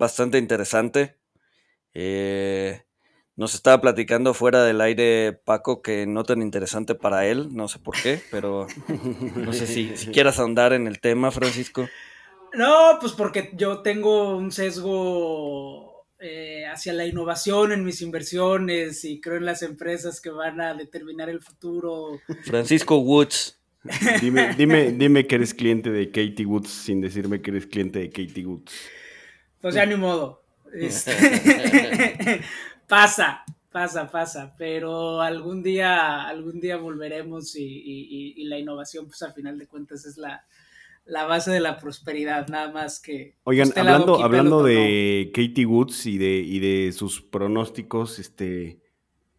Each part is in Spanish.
bastante interesante. Eh, nos estaba platicando fuera del aire Paco que no tan interesante para él, no sé por qué, pero no sé si, si quieras ahondar en el tema, Francisco. No, pues porque yo tengo un sesgo eh, hacia la innovación en mis inversiones y creo en las empresas que van a determinar el futuro. Francisco Woods. Dime, dime, dime que eres cliente de Katie Woods sin decirme que eres cliente de Katie Woods. Pues ya ni modo. Este, pasa, pasa, pasa. Pero algún día, algún día volveremos y, y- y la innovación, pues al final de cuentas es la, la base de la prosperidad, nada más que. Oigan, la hablando, hablando de Katie Woods y de, y de sus pronósticos, este,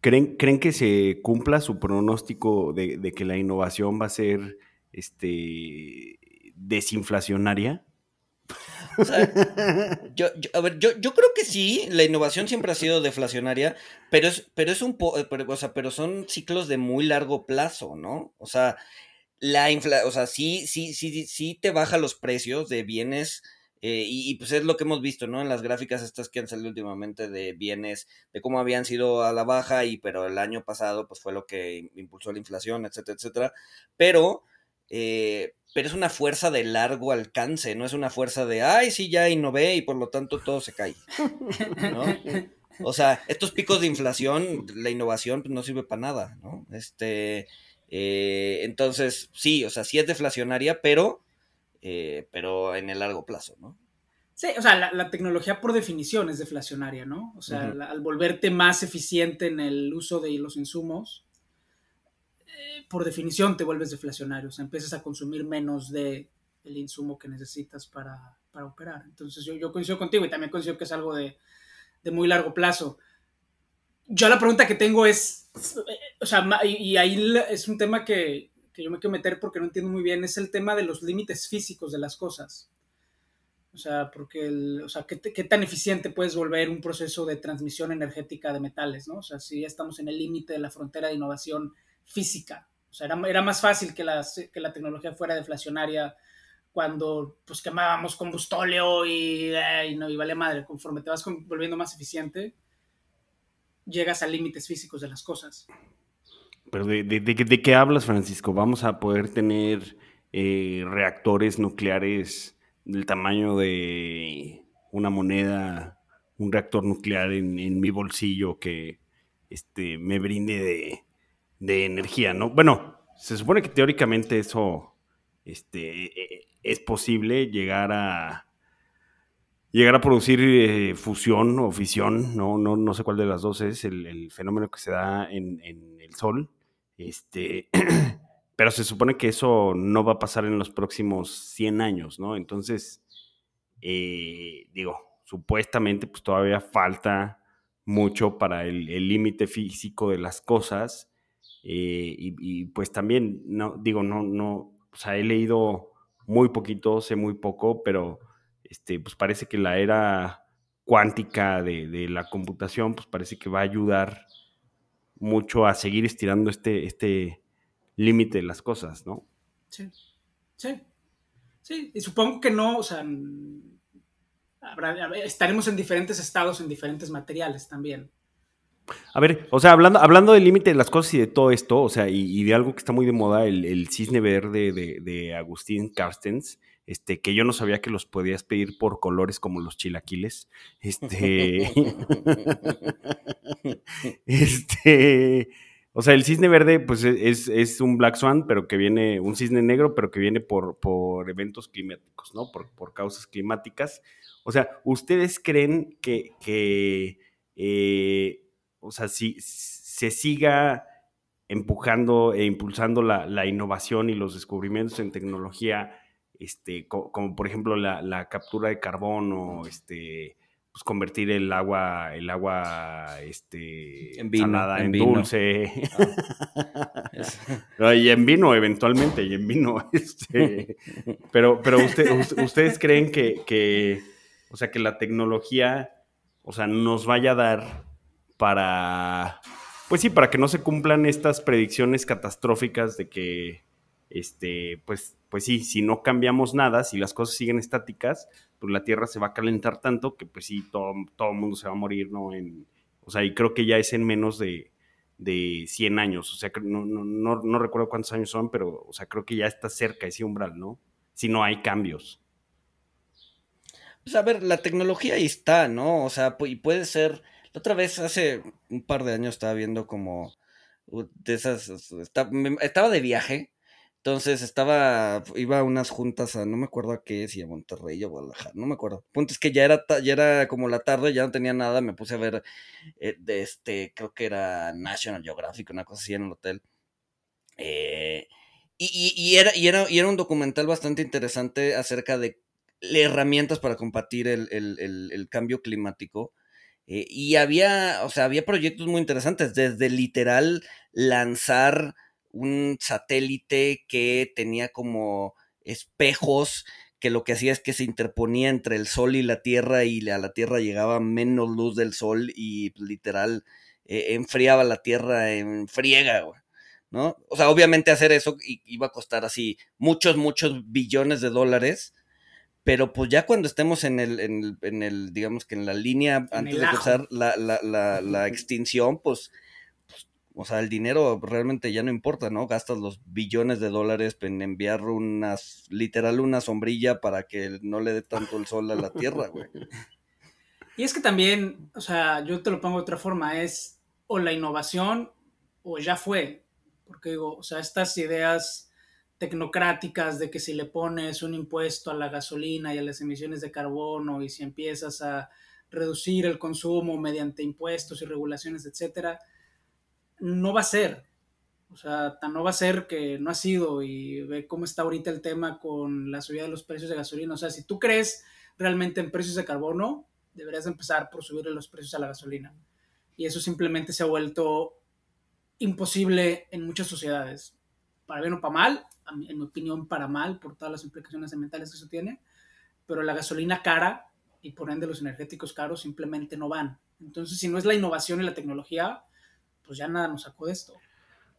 ¿creen, ¿creen que se cumpla su pronóstico de, de que la innovación va a ser este, desinflacionaria? Yo, a ver, yo, yo creo que sí, la innovación siempre ha sido deflacionaria, pero es, pero es un po, o sea, pero son ciclos de muy largo plazo, ¿no? O sea, la infla, o sea, sí, sí, sí, sí, te baja los precios de bienes, eh, y, y, pues es lo que hemos visto, ¿no? En las gráficas estas que han salido últimamente de bienes, de cómo habían sido a la baja, y pero el año pasado, pues fue lo que impulsó la inflación, etcétera, etcétera. Pero, eh, pero es una fuerza de largo alcance, no es una fuerza de, ay, sí, ya innové y por lo tanto todo se cae. ¿no? O sea, estos picos de inflación, la innovación pues, no sirve para nada, ¿no? Este, eh, entonces, sí, o sea, sí es deflacionaria, pero, eh, pero en el largo plazo, ¿no? Sí, o sea, la, la tecnología por definición es deflacionaria, ¿no? O sea, la- al volverte más eficiente en el uso de los insumos, por definición te vuelves deflacionario, o empiezas a consumir menos de el insumo que necesitas para, para operar. Entonces yo, yo coincido contigo y también coincido que es algo de, de muy largo plazo. Yo la pregunta que tengo es, o sea, y, ahí es un tema que, que yo me quiero meter porque no entiendo muy bien, es el tema de los límites físicos de las cosas. O sea, porque, el, o sea, ¿qué, qué tan eficiente puedes volver un proceso de transmisión energética de metales, ¿no? O sea, si ya estamos en el límite de la frontera de innovación física. O sea, era, era más fácil que, las, que la tecnología fuera deflacionaria cuando pues quemábamos combustóleo y, y no y vale madre. Conforme te vas volviendo más eficiente, llegas a límites físicos de las cosas. Pero de, de- de de qué hablas, Francisco? ¿Vamos a poder tener eh, reactores nucleares del tamaño de una moneda, un reactor nuclear en, en mi bolsillo que este, me brinde de, de energía, ¿no? Bueno, se supone que teóricamente eso este, eh, es posible llegar a llegar a producir eh, fusión o fisión, no, no, no sé cuál de las dos es el, fenómeno que se da en, el Sol. Este, pero se supone que eso no va a pasar en los próximos 100 años, ¿no? Entonces, eh, digo, supuestamente pues todavía falta mucho para el límite físico de las cosas. Eh, y, pues también, no, digo, no, no, o sea, he leído muy poquito, sé muy poco, pero este, pues parece que la era cuántica de, de la computación, pues parece que va a ayudar mucho a seguir estirando este, este límite de las cosas, ¿no? Sí, sí, sí. Y supongo que no, o sea, estaremos en diferentes estados, en diferentes materiales también. A ver, o sea, hablando, hablando del límite de las cosas y de todo esto, o sea, y, de algo que está muy de moda, el, el cisne verde de, de Agustín Carstens, este, que yo no sabía que los podías pedir por colores como los chilaquiles. Este. este. O sea, el cisne verde, pues es, es un Black Swan, pero que viene, un cisne negro, pero que viene por, por eventos climáticos, ¿no? Por, por causas climáticas. O sea, ¿ustedes creen que, que eh, o sea, si se siga empujando e impulsando la, la innovación y los descubrimientos en tecnología, este, co- como por ejemplo la, la captura de carbono, este, pues, convertir el agua, el agua este, En vino, salada en en, vino. dulce. Es- No, y en vino, eventualmente, y en vino. este, pero pero usted- us- ustedes creen que, que, o sea, que la tecnología, o sea, nos vaya a dar para, pues sí, para que no se cumplan estas predicciones catastróficas de que, este, pues, pues sí, si no cambiamos nada, si las cosas siguen estáticas, pues la Tierra se va a calentar tanto que, pues sí, todo, el mundo se va a morir, ¿no? En, o sea, y creo que ya es en menos de, de 100 años. O sea, no, no, no, no recuerdo cuántos años son, pero, o sea, creo que ya está cerca ese umbral, ¿no? Si no hay cambios. Pues a ver, la tecnología ahí está, ¿no? O sea, y puede ser. Otra vez, hace un par de años, estaba viendo como de esas. me- estaba de viaje. Entonces estaba. Iba a unas juntas a. No me acuerdo a qué, si a Monterrey o Guadalajara. No me acuerdo. Punto es que ya era, ya era como la tarde, ya no tenía nada. Me puse a ver. eh, de este. Creo que era National Geographic, una cosa así en el hotel. Eh, y, y- y era, y, era, y era un documental bastante interesante acerca de herramientas para combatir el- el- el cambio climático. Eh, y había, o sea, había proyectos muy interesantes, desde literal lanzar un satélite que tenía como espejos que lo que hacía es que se interponía entre el sol y la tierra y a la tierra llegaba menos luz del sol y literal eh, enfriaba la tierra en friega, ¿no? O sea, obviamente hacer eso iba a costar así muchos, muchos billones de dólares, pero pues ya cuando estemos en el, en el, en el, digamos que en la línea antes de cruzar la, la, la, la extinción, pues, pues, o sea, el dinero realmente ya no importa, ¿no? Gastas los billones de dólares en enviar unas, literal una sombrilla para que no le dé tanto el sol a la tierra, güey. Y es que también, o sea, yo te lo pongo de otra forma, es o la innovación o ya fue. Porque digo, o sea, estas ideas tecnocráticas de que si le pones un impuesto a la gasolina y a las emisiones de carbono y si empiezas a reducir el consumo mediante impuestos y regulaciones, etcétera, no va a ser. O sea, tan no va a ser que no ha sido y ve cómo está ahorita el tema con la subida de los precios de gasolina. O sea, si tú crees realmente en precios de carbono, deberías empezar por subirle los precios a la gasolina. Y eso simplemente se ha vuelto imposible en muchas sociedades. Para bien o para mal, en mi opinión, para mal, por todas las implicaciones ambientales que eso tiene. Pero la gasolina cara y por ende los energéticos caros simplemente no van. Entonces, si no es la innovación y la tecnología, pues ya nada nos sacó de esto.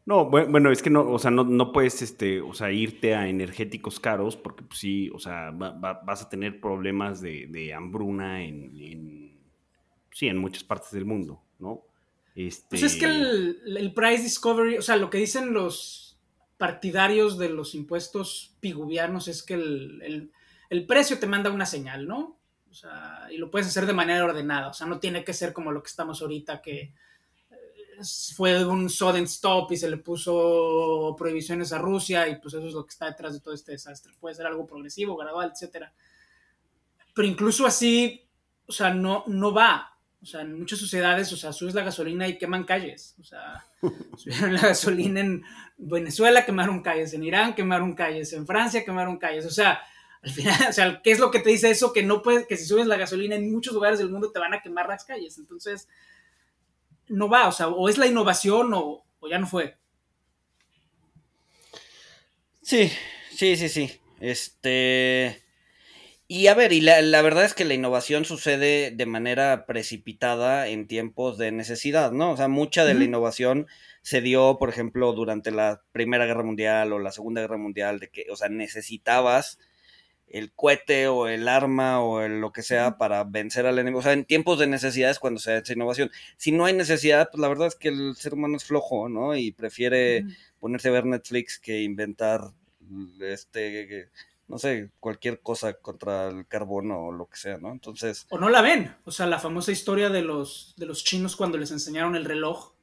No, bue- bueno, es que no, o sea, no, no puedes, este, o sea, irte a energéticos caros porque, pues sí, o sea, va- va- vas a tener problemas de, de hambruna en, en- sí, en muchas partes del mundo, ¿no? Este, Pues es que el, el price discovery, o sea, lo que dicen los partidarios de los impuestos piguvianos es que el, el- el precio te manda una señal, ¿no? O sea, y lo puedes hacer de manera ordenada, o sea, no tiene que ser como lo que estamos ahorita, que eh, fue un sudden stop y se le puso prohibiciones a Rusia y pues eso es lo que está detrás de todo este desastre. Puede ser algo progresivo, gradual, etcétera. Pero incluso así, o sea, no, no va. O sea, en muchas sociedades, o sea, subes la gasolina y queman calles. O sea, subieron la gasolina en Venezuela, quemaron calles, en Irán quemaron calles, en Francia quemaron calles. O sea, al final, o sea, ¿qué es lo que te dice eso? Que no puedes, que si subes la gasolina en muchos lugares del mundo te van a quemar las calles. Entonces, no va, o sea, o es la innovación o, o ya no fue. Sí, sí, sí, sí. Este. Y a ver, y la, la verdad es que la innovación sucede de manera precipitada en tiempos de necesidad, ¿no? O sea, mucha de la innovación se dio, por ejemplo, durante la Primera Guerra Mundial o la Segunda Guerra Mundial, de que, o sea, necesitabas el cohete o el arma o el lo que sea para vencer al enemigo. O sea, en tiempos de necesidad es cuando se da esa innovación. Si no hay necesidad, pues la verdad es que el ser humano es flojo, ¿no? Y prefiere ponerse a ver Netflix que inventar este no sé, cualquier cosa contra el carbono o lo que sea, ¿no? Entonces, O no la ven. O sea, la famosa historia de los, de los chinos cuando les enseñaron el reloj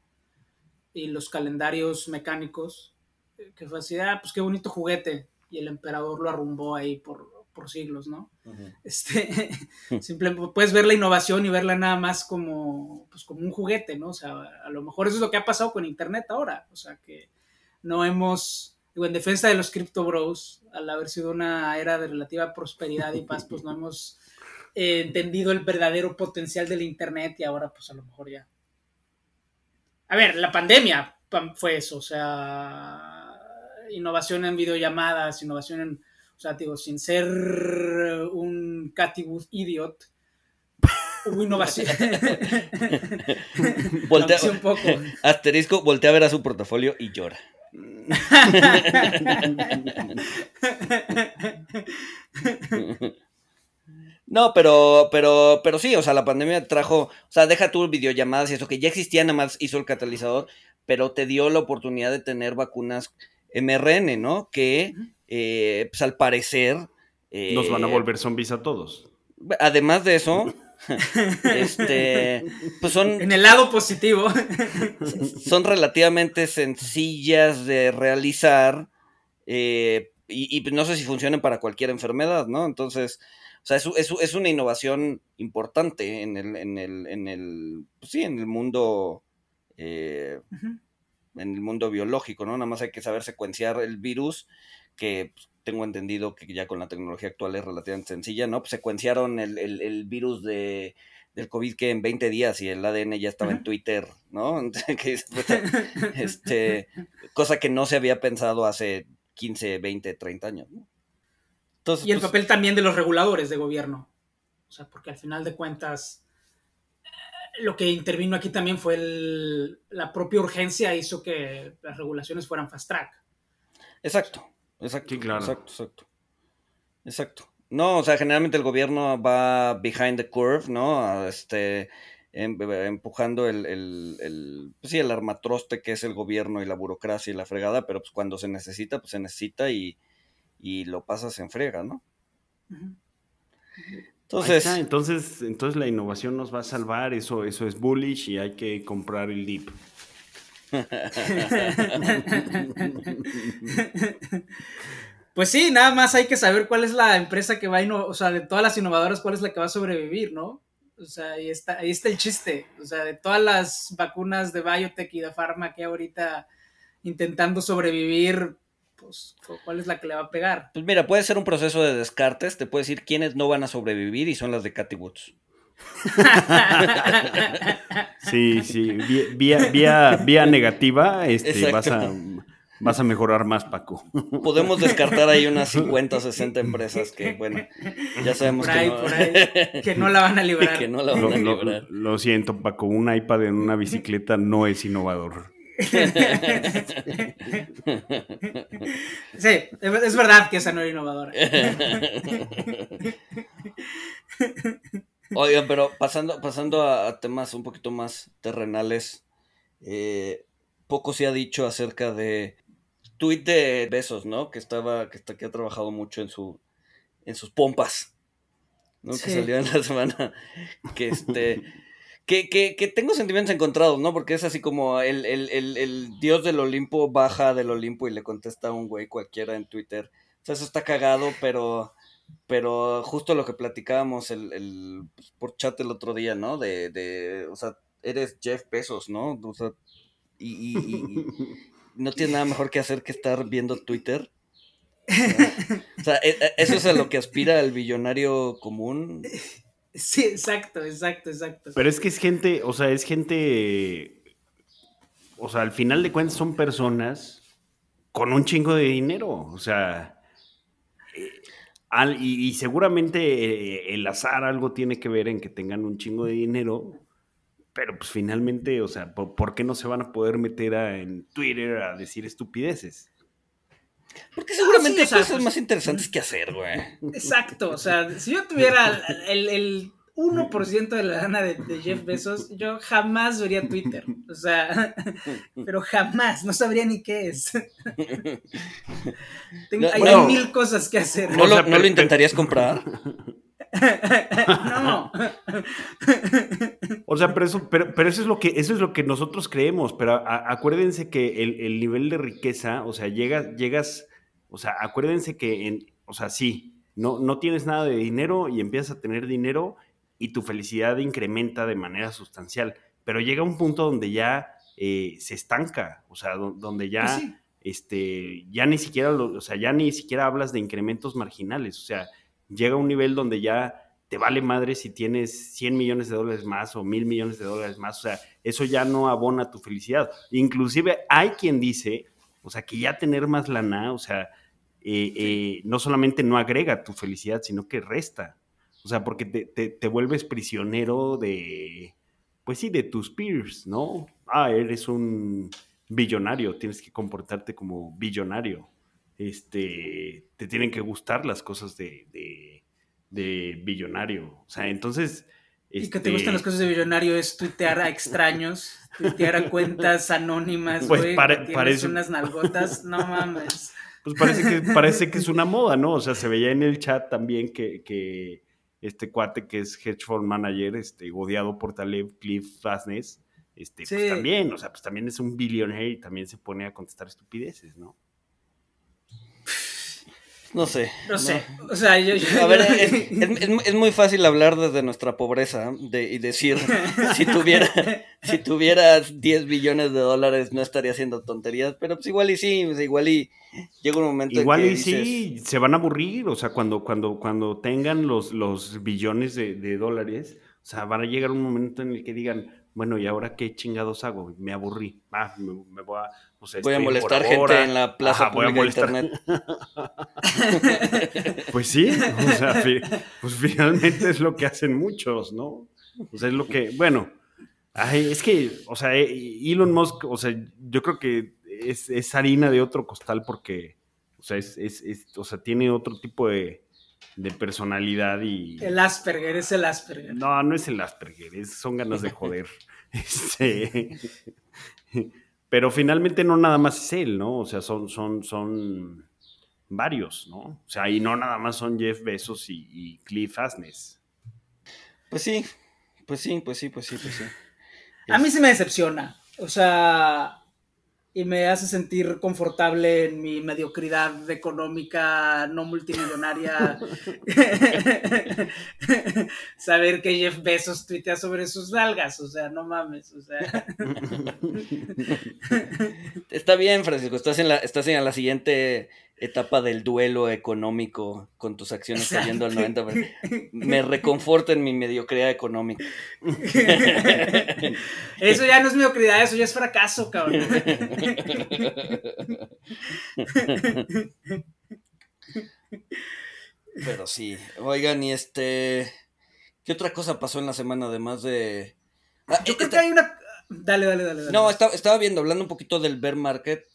y los calendarios mecánicos, eh, que fue así, ah, pues qué bonito juguete. Y el emperador lo arrumbó ahí por, por siglos, ¿no? Este, simplemente puedes ver la innovación y verla nada más como, pues, como un juguete, ¿no? O sea, a lo mejor eso es lo que ha pasado con Internet ahora. O sea, que no hemos, en defensa de los Crypto Bros, al haber sido una era de relativa prosperidad y paz, pues no hemos eh, entendido el verdadero potencial del Internet y ahora pues a lo mejor ya. A ver, la pandemia fue eso, o sea, innovación en videollamadas, innovación en, o sea, digo, sin ser un Cathy idiot, hubo innovación. voltea, un poco. Asterisco, voltea a ver a su portafolio y llora. No, pero, pero, pero sí, o sea, la pandemia trajo, o sea, deja tu videollamadas y eso que ya existía, nada más hizo el catalizador, pero te dio la oportunidad de tener vacunas mRN, ¿no? Que, eh, pues al parecer... Nos van a eh, volver zombies a todos. Además de eso, este, pues son... En el lado positivo. son relativamente sencillas de realizar eh, y, no sé si funcionan para cualquier enfermedad, ¿no? Entonces, o sea, es, es, una innovación importante en el, en el, en el, pues sí, en el mundo, eh, en el mundo biológico, ¿no? Nada más hay que saber secuenciar el virus, que pues, tengo entendido que ya con la tecnología actual es relativamente sencilla, ¿no? Pues secuenciaron el, virus de, del COVID que en 20 días y el ADN ya estaba en Twitter, ¿no? este, cosa que no se había pensado hace 15, 20, 30 años, ¿no? y el pues papel también de los reguladores de gobierno. O sea, porque al final de cuentas, lo que intervino aquí también fue la propia urgencia hizo que las regulaciones fueran fast track. Exacto, exacto, claro. exacto, exacto. Exacto. No, o sea, generalmente el gobierno va behind the curve, ¿no? Este, em, empujando el, el, pues sí, el armatroste que es el gobierno y la burocracia y la fregada, pero pues cuando se necesita, pues se necesita y, y lo pasas en frega, ¿no? Entonces, entonces, entonces la innovación nos va a salvar, eso, eso es bullish y hay que comprar el dip. Pues sí, nada más hay que saber cuál es la empresa que va a innovar, o sea, de todas las innovadoras, cuál es la que va a sobrevivir, ¿no? O sea, ahí está, ahí está el chiste. O sea, de todas las vacunas de biotech y de pharma que ahorita intentando sobrevivir, pues, ¿cuál es la que le va a pegar? Pues mira, puede ser un proceso de descartes, te puede decir quiénes no van a sobrevivir y son las de Cathy Woods. sí, sí, vía, vía, vía negativa, este, vas a, vas a mejorar más, Paco. Podemos descartar ahí unas 50 o 60 empresas que, bueno, ya sabemos que, no... que no la van a librar. que no la van a librar. lo siento, Paco, un iPad en una bicicleta no es innovador. sí, es verdad que esa no era innovadora. Oigan, pero pasando, pasando a, temas un poquito más terrenales, eh, poco se ha dicho acerca de tweet de Besos, ¿no? Que estaba, que, está, que ha trabajado mucho en su, en sus pompas, ¿no? Que salió en la semana, que este que, tengo sentimientos encontrados, ¿no? Porque es así como el, dios del Olimpo baja del Olimpo y le contesta a un güey cualquiera en Twitter. O sea, eso está cagado, pero, pero justo lo que platicábamos el, pues, por chat el otro día, ¿no? De, de, o sea, eres Jeff Bezos, ¿no? O sea, y, no tienes nada mejor que hacer que estar viendo Twitter. O sea, e, e, eso es a lo que aspira el billonario común. Sí, exacto, exacto, exacto. Pero es que es gente, o sea, es gente, o sea, al final de cuentas son personas con un chingo de dinero, o sea, y, seguramente eh, el azar algo tiene que ver en que tengan un chingo de dinero, pero pues finalmente, o sea, ¿por, qué no se van a poder meter en Twitter a decir estupideces? Porque seguramente hay cosas pues, más interesantes que hacer, güey. Exacto, o sea, si yo tuviera el, el 1% de la lana de, Jeff Bezos, yo jamás vería Twitter. O sea, pero jamás, no sabría ni qué es. hay, mil cosas que hacer. ¿No, lo, ¿no lo intentarías comprar? no. O sea, pero eso, pero, eso es lo que, eso es lo que nosotros creemos. Pero acuérdense que el, nivel de riqueza, o sea, llegas, llegas, o sea, acuérdense que en, o sea, sí, no, no tienes nada de dinero y empiezas a tener dinero y tu felicidad incrementa de manera sustancial. Pero llega un punto donde ya eh, se estanca, o sea, donde ya, pues este, ya ni siquiera, o sea, ya ni siquiera hablas de incrementos marginales, o sea, llega un nivel donde ya te vale madre si tienes 100 millones de dólares más o mil millones de dólares más, o sea, eso ya no abona tu felicidad. Inclusive hay quien dice, o sea, que ya tener más lana, o sea, eh, eh, no solamente no agrega tu felicidad, sino que resta. O sea, porque te, vuelves prisionero de, pues sí, de tus peers, ¿no? Ah, eres un billonario, tienes que comportarte como billonario. Este, te tienen que gustar las cosas de, de, billonario. O sea, entonces... Y que te gustan las este cosas de billonario es tuitear a extraños, tuitear a cuentas anónimas, pues güey, parece unas nalgotas, no mames. Pues parece que, parece que es una moda, ¿no? O sea, se veía en el chat también que, que este cuate que es hedge fund manager, este, odiado por Taleb, Cliff Fastness, este, pues también, o sea, pues también es un billionaire y también se pone a contestar estupideces, ¿no? No sé. No sé. O sea, yo. a ver, es, muy fácil hablar desde nuestra pobreza de, y decir: si, tuviera, si tuvieras 10 billones de dólares, no estaría haciendo tonterías. Pero pues igual y sí, pues, igual y llega un momento. Igual y sí, se van a aburrir. O sea, cuando, cuando, cuando tengan los, los billones de, de dólares, o sea, van a llegar un momento en el que digan: bueno, ¿y ahora qué chingados hago? Me aburrí. Ah, me, voy a. voy a molestar gente en la plaza voy a molestar. internet. pues sí, o sea, pues finalmente es lo que hacen muchos, ¿no? O sea, es lo que, bueno, es que, o sea, eh, Elon Musk, o sea, yo creo que es, harina de otro costal porque, o sea, es, o sea, tiene otro tipo de, de personalidad y... El Asperger, es el Asperger. No, no es el Asperger, son ganas de joder. este, pero finalmente no nada más es él, ¿no? O sea, son, son, son varios, ¿no? O sea, y no nada más son Jeff Bezos y, Cliff Asnes. Pues sí, pues sí, pues sí, pues sí, pues sí. A mí sí me decepciona. O sea, y me hace sentir confortable en mi mediocridad económica no multimillonaria. Saber que Jeff Bezos tuitea sobre sus nalgas, o sea, no mames. Está bien, Francisco, estás en la, estás en la siguiente etapa del duelo económico con tus acciones cayendo al 90%. Me reconforta en mi mediocridad económica. Eso ya no es mediocridad, eso ya es fracaso, cabrón. Pero sí, oigan, y este... ¿Qué otra cosa pasó en la semana además de... Ah, Yo creo que hay una... Dale, dale, dale. No, estaba, estaba viendo, hablando un poquito del bear market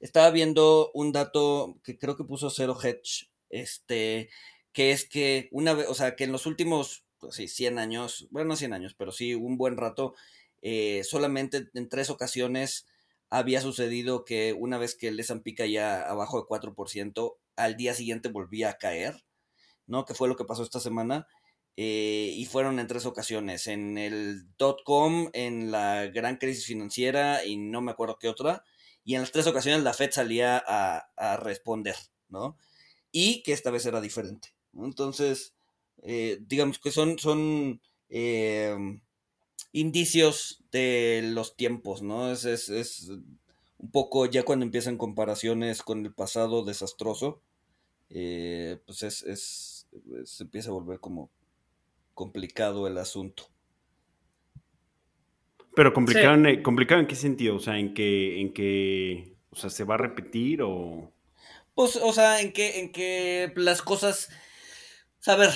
estaba viendo un dato que creo que puso Zero Hedge, este, que es que una vez, o sea, que en los últimos, pues sí, 100 años, bueno, no 100 años, pero sí un buen rato, eh, solamente en tres ocasiones había sucedido que una vez que el S&P caía abajo de 4%, al día siguiente volvía a caer, ¿no? Que fue lo que pasó esta semana. Eh, y fueron en tres ocasiones, en el dot-com, en la gran crisis financiera y no me acuerdo qué otra y en las tres ocasiones la Fed salía a, responder, ¿no? Y que esta vez era diferente. Entonces, eh, digamos que son, son eh, indicios de los tiempos, ¿no? Es, es, un poco ya cuando empiezan comparaciones con el pasado desastroso, eh, pues es, es, se empieza a volver como complicado el asunto. Pero complicado, en, complicado en qué sentido, o sea, en que, en que, o sea, se va a repetir o... Pues, o sea, en que, en que las cosas, a ver,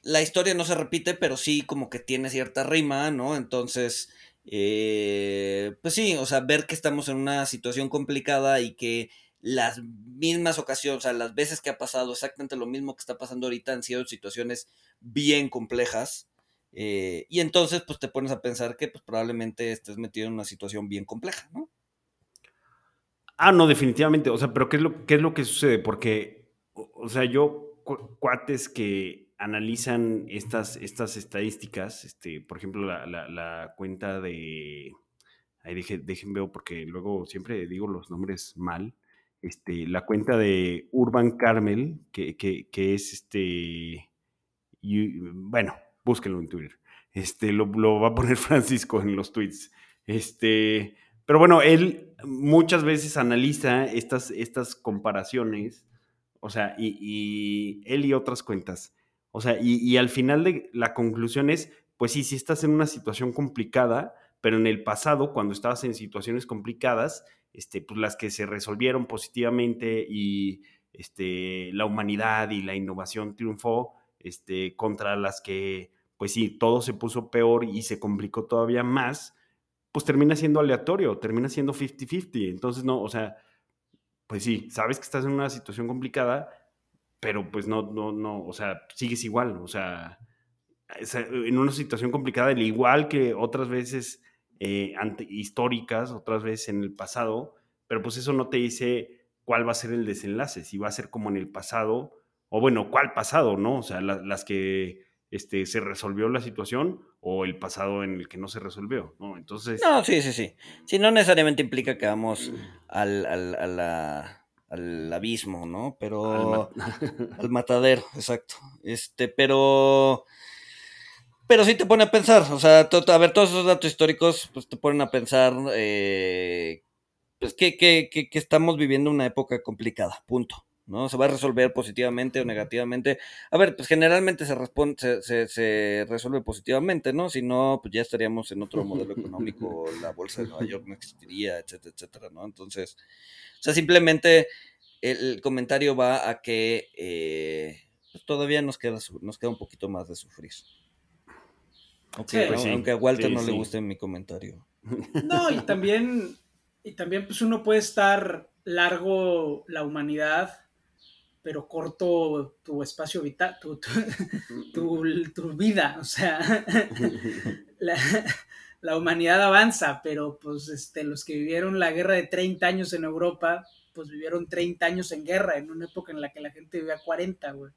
la historia no se repite, pero sí como que tiene cierta rima, ¿no? Entonces, eh, pues sí, o sea, ver que estamos en una situación complicada y que las mismas ocasiones, o sea, las veces que ha pasado exactamente lo mismo que está pasando ahorita han sido situaciones bien complejas. Eh, y entonces, pues te pones a pensar que pues, probablemente estés metido en una situación bien compleja, ¿no? Ah, no, definitivamente. O sea, pero ¿qué es lo, qué es lo que sucede? Porque, o, sea, yo, cuates que analizan estas, estas estadísticas, este, por ejemplo, la, cuenta de. Ahí dejen veo porque luego siempre digo los nombres mal. Este, la cuenta de Urban Carmel, que, que, que es este. Y, bueno, búsquenlo en Twitter. Este, lo, va a poner Francisco en los tweets. Este, pero bueno, él muchas veces analiza estas, estas comparaciones, o sea, y, él y otras cuentas, O sea, y, al final de la conclusión es, pues sí, sí estás en una situación complicada, pero en el pasado, cuando estabas en situaciones complicadas, este, pues las que se resolvieron positivamente y este, la humanidad y la innovación triunfó, este, contra las que, pues sí, todo se puso peor y se complicó todavía más, pues termina siendo aleatorio, termina siendo 50-50. Entonces, no, o sea, pues sí, sabes que estás en una situación complicada, pero pues no, no, no, o sea, sigues igual, o sea, en una situación complicada, al igual que otras veces eh, históricas, otras veces en el pasado, pero pues eso no te dice cuál va a ser el desenlace, si va a ser como en el pasado, o bueno, cuál pasado, ¿no? O sea, las que este, se resolvió la situación o el pasado en el que no se resolvió, ¿no? Entonces... No, sí, sí, sí. Sí, no necesariamente implica que vamos al, al, al abismo, ¿no? Pero... Al, matadero, exacto. Este, pero... Pero sí te pone a pensar, o sea, a ver, todos esos datos históricos, pues te ponen a pensar eh, pues que, que, que, que estamos viviendo una época complicada, punto. ¿No? Se va a resolver positivamente o negativamente. A ver, pues generalmente se, responde, se, se, resuelve positivamente, ¿no? Si no, pues ya estaríamos en otro modelo económico, la bolsa de Nueva York no existiría, etcétera, etcétera, ¿no? Entonces, o sea, simplemente el comentario va a que eh, pues todavía nos queda, nos queda un poquito más de sufrir. Pues aunque a Walter no le guste mi comentario. No, y también, y también pues uno puede estar largo la humanidad pero corto tu espacio vital, tu, tu, vida, o sea, la, humanidad avanza, pero pues este, los que vivieron la guerra de 30 años en Europa, pues vivieron 30 años en guerra, en una época en la que la gente vivía 40, güey.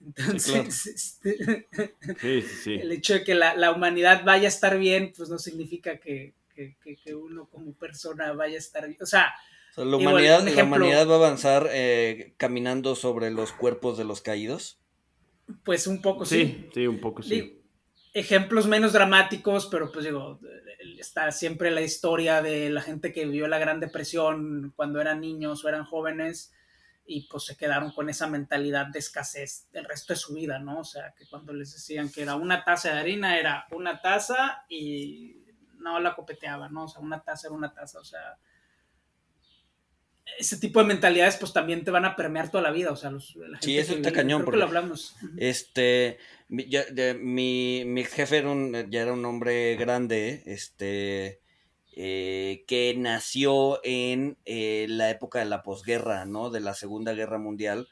Entonces, este, el hecho de que la, humanidad vaya a estar bien, pues no significa que, que uno como persona vaya a estar bien. O sea, la, humanidad, la humanidad va a avanzar eh, caminando sobre los cuerpos de los caídos. Pues un poco sí. Sí, un poco sí. ejemplos menos dramáticos, pero pues digo, está siempre la historia de la gente que vivió la Gran Depresión cuando eran niños o eran jóvenes y pues se quedaron con esa mentalidad de escasez el resto de su vida, ¿no? O sea, que cuando les decían que era una taza de harina, era una taza y no la copeteaban, ¿no? O sea, una taza era una taza, o sea, ese tipo de mentalidades pues también te van a permear toda la vida, o sea, los, la gente sí, eso está cañón. porque lo hablamos. Este, mi, mi, jefe era un, ya era un hombre grande, este, eh, que nació en eh, la época de la posguerra, ¿no? De la Segunda Guerra Mundial,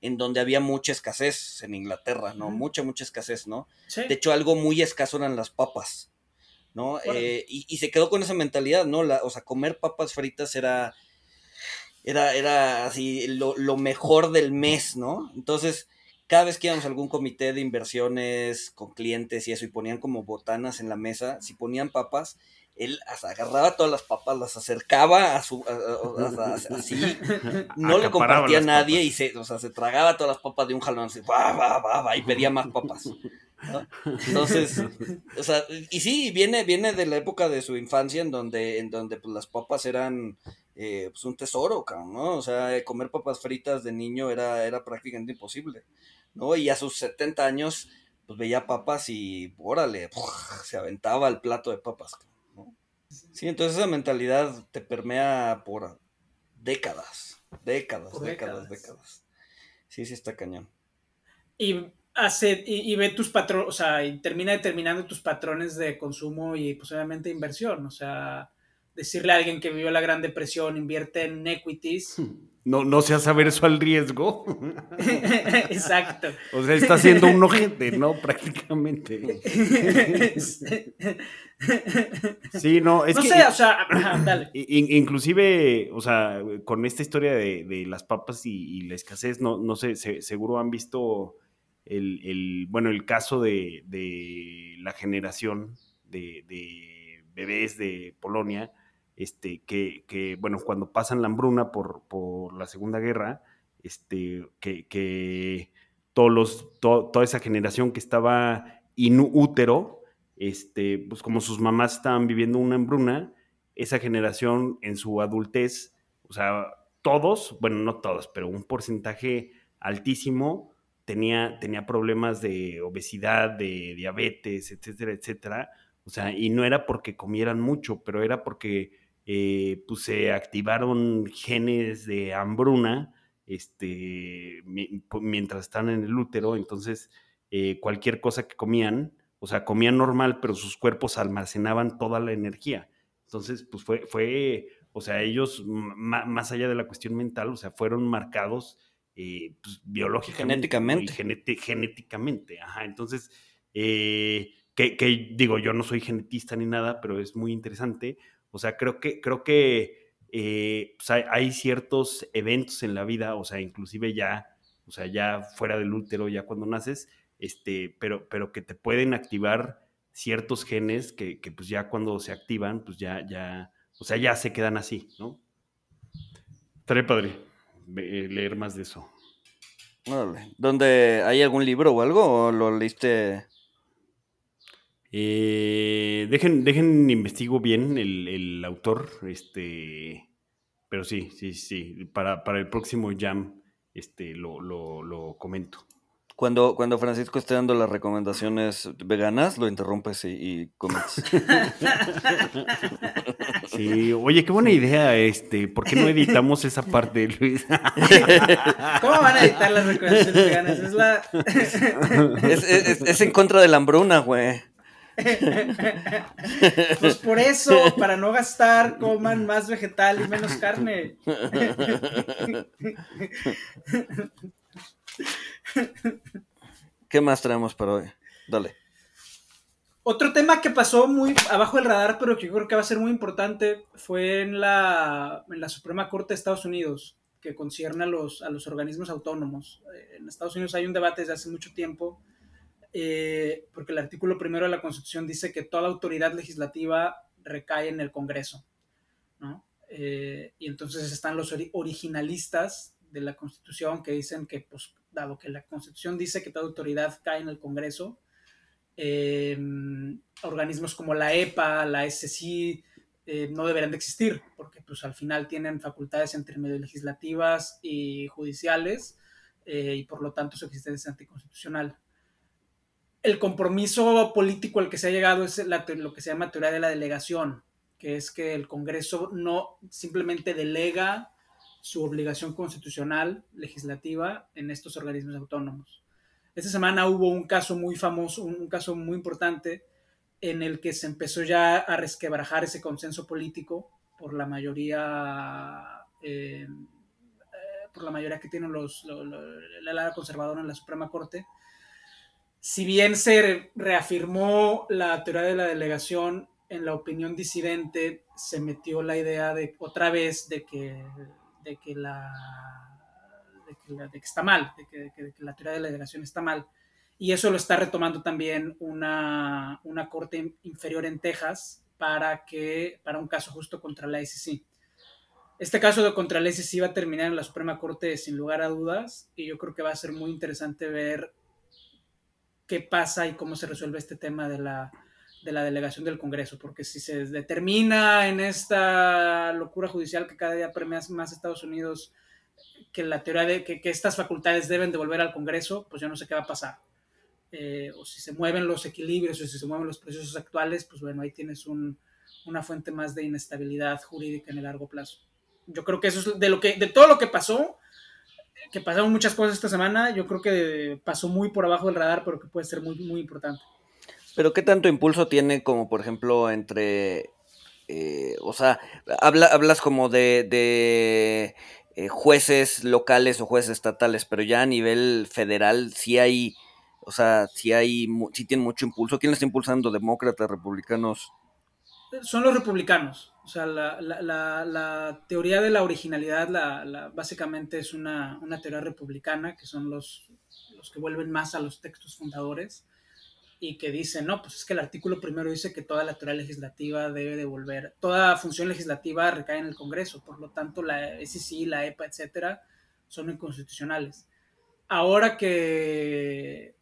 en donde había mucha escasez en Inglaterra, ¿no? Mucha, mucha escasez, ¿no? De hecho, algo muy escaso eran las papas, ¿no? Eh, y, y, se quedó con esa mentalidad, ¿no? La, o sea, comer papas fritas era era, era así lo, mejor del mes, ¿no? Entonces, cada vez que íbamos a algún comité de inversiones con clientes y eso, y ponían como botanas en la mesa, si ponían papas, él agarraba todas las papas, las acercaba a su, así, no le compartía a nadie y se, o sea, se tragaba todas las papas de un jalón, así, va, va, va, va, y pedía más papas. Entonces, o sea, y sí, viene, viene de la época de su infancia en donde, en donde pues, las papas eran eh, pues un tesoro, ¿no? O sea, comer papas fritas de niño era, era prácticamente imposible, ¿no? Y a sus 70 años, pues veía papas y, órale, se aventaba el plato de papas, ¿no? Sí, entonces esa mentalidad te permea por décadas, décadas, décadas, décadas, Sí, sí está cañón. Y hace, y, ve tus patrones, o sea, y termina determinando tus patrones de consumo y posiblemente pues, inversión, o sea, decirle a alguien que vivió la Gran Depresión, invierte en equities. No, no sea saber eso al riesgo. Exacto. O sea, está haciendo un ojete, ¿no? Prácticamente. Sí, no, es no que. sé, o sea, dale. Inclusive, o sea, con esta historia de, las papas y, la escasez, no, no sé, seguro han visto el, bueno, el caso de, la generación de, de bebés de Polonia este, que, bueno, cuando pasan la hambruna por, la Segunda Guerra, este, que, todos los, toda esa generación que estaba inútero, este, pues como sus mamás estaban viviendo una hambruna, esa generación en su adultez, o sea, todos, bueno, no todos, pero un porcentaje altísimo, tenía, tenía problemas de obesidad, de diabetes, etcétera, etcétera. O sea, y no era porque comieran mucho, pero era porque eh, pues se activaron genes de hambruna este, mientras están en el útero, entonces eh, cualquier cosa que comían, o sea, comían normal, pero sus cuerpos almacenaban toda la energía. Entonces, pues fue, fue o sea, ellos, más allá de la cuestión mental, o sea, fueron marcados eh, pues, biológicamente. Genéticamente. genéticamente, ajá. Entonces, eh, que, digo, yo no soy genetista ni nada, pero es muy interesante. O sea, creo que, creo que eh, pues, hay, ciertos eventos en la vida, o sea, inclusive ya, o sea, ya fuera del útero, ya cuando naces, este, pero, pero que te pueden activar ciertos genes que, que, pues ya cuando se activan, pues ya, ya, o sea, ya se quedan así, ¿no? Estaré padre leer más de eso. ¿Dónde hay algún libro o algo? ¿O lo leíste? Eh, dejen, dejen, investigo bien el, autor, este, pero sí, sí, sí, para, para el próximo jam, este, lo, lo, lo comento. Cuando, cuando Francisco esté dando las recomendaciones veganas, lo interrumpes y, y comes. Sí, oye, qué buena idea, este, ¿por qué no editamos esa parte, Luis? ¿Cómo van a editar las recomendaciones veganas? Es la... es, en contra de la hambruna, güey. Pues por eso, para no gastar, coman más vegetal y menos carne. ¿Qué más traemos para hoy? Dale. Otro tema que pasó muy abajo del radar, pero que yo creo que va a ser muy importante, fue en la, en la Suprema Corte de Estados Unidos, que concierne a los, a los organismos autónomos. Eh, en Estados Unidos hay un debate desde hace mucho tiempo, eh, porque el artículo primero de la Constitución dice que toda autoridad legislativa recae en el Congreso. ¿no? Eh, y entonces están los originalistas de la Constitución que dicen que, pues, dado que la Constitución dice que toda autoridad cae en el Congreso, eh, organismos como la EPA, la SCI, eh, no deberían de existir, porque pues al final tienen facultades entre medio legislativas y judiciales, y por lo tanto su existencia es anticonstitucional. El compromiso político al que se ha llegado es lo que se llama teoría de la delegación, que es que el Congreso no simplemente delega su obligación constitucional legislativa en estos organismos autónomos. Esta semana hubo un caso muy famoso, un, caso muy importante en el que se empezó ya a resquebrajar ese consenso político por la mayoría eh, eh, por la mayoría que tienen los, la ala conservadora en la Suprema Corte. Si bien se reafirmó la teoría de la delegación, en la opinión disidente se metió la idea de otra vez de que de que la de que, está mal, de que, la teoría de la delegación está mal. Y eso lo está retomando también una, una corte inferior en Texas para, que, para un caso justo contra la SEC. Este caso de contra la SEC va a terminar en la Suprema Corte sin lugar a dudas y yo creo que va a ser muy interesante ver qué pasa y cómo se resuelve este tema de la, de la delegación del Congreso, porque si se determina en esta locura judicial que cada día permea más Estados Unidos que la teoría de que, estas facultades deben devolver al Congreso, pues yo no sé qué va a pasar. Eh, o si se mueven los equilibrios o si se mueven los procesos actuales, pues bueno, ahí tienes una fuente más de inestabilidad jurídica en el largo plazo. Yo creo que eso es de lo que, de todo lo que pasó, que pasaron muchas cosas esta semana, yo creo que pasó muy por abajo del radar, pero que puede ser muy, muy importante. Pero ¿qué tanto impulso tiene como, por ejemplo, entre... Eh, o sea, hablas como de, de eh, jueces locales o jueces estatales, pero ya a nivel federal sí hay, o sea, sí hay, sí tienen mucho impulso. ¿Quién está impulsando? ¿Demócratas, republicanos? Son los republicanos. O sea, la, la, la, teoría de la originalidad la, básicamente es una, una, teoría republicana, que son los, los que vuelven más a los textos fundadores y que dice, no, pues es que el artículo primero dice que toda la teoría legislativa debe devolver, toda función legislativa recae en el Congreso, por lo tanto la SEC, la EPA, etcétera, son inconstitucionales. Ahora que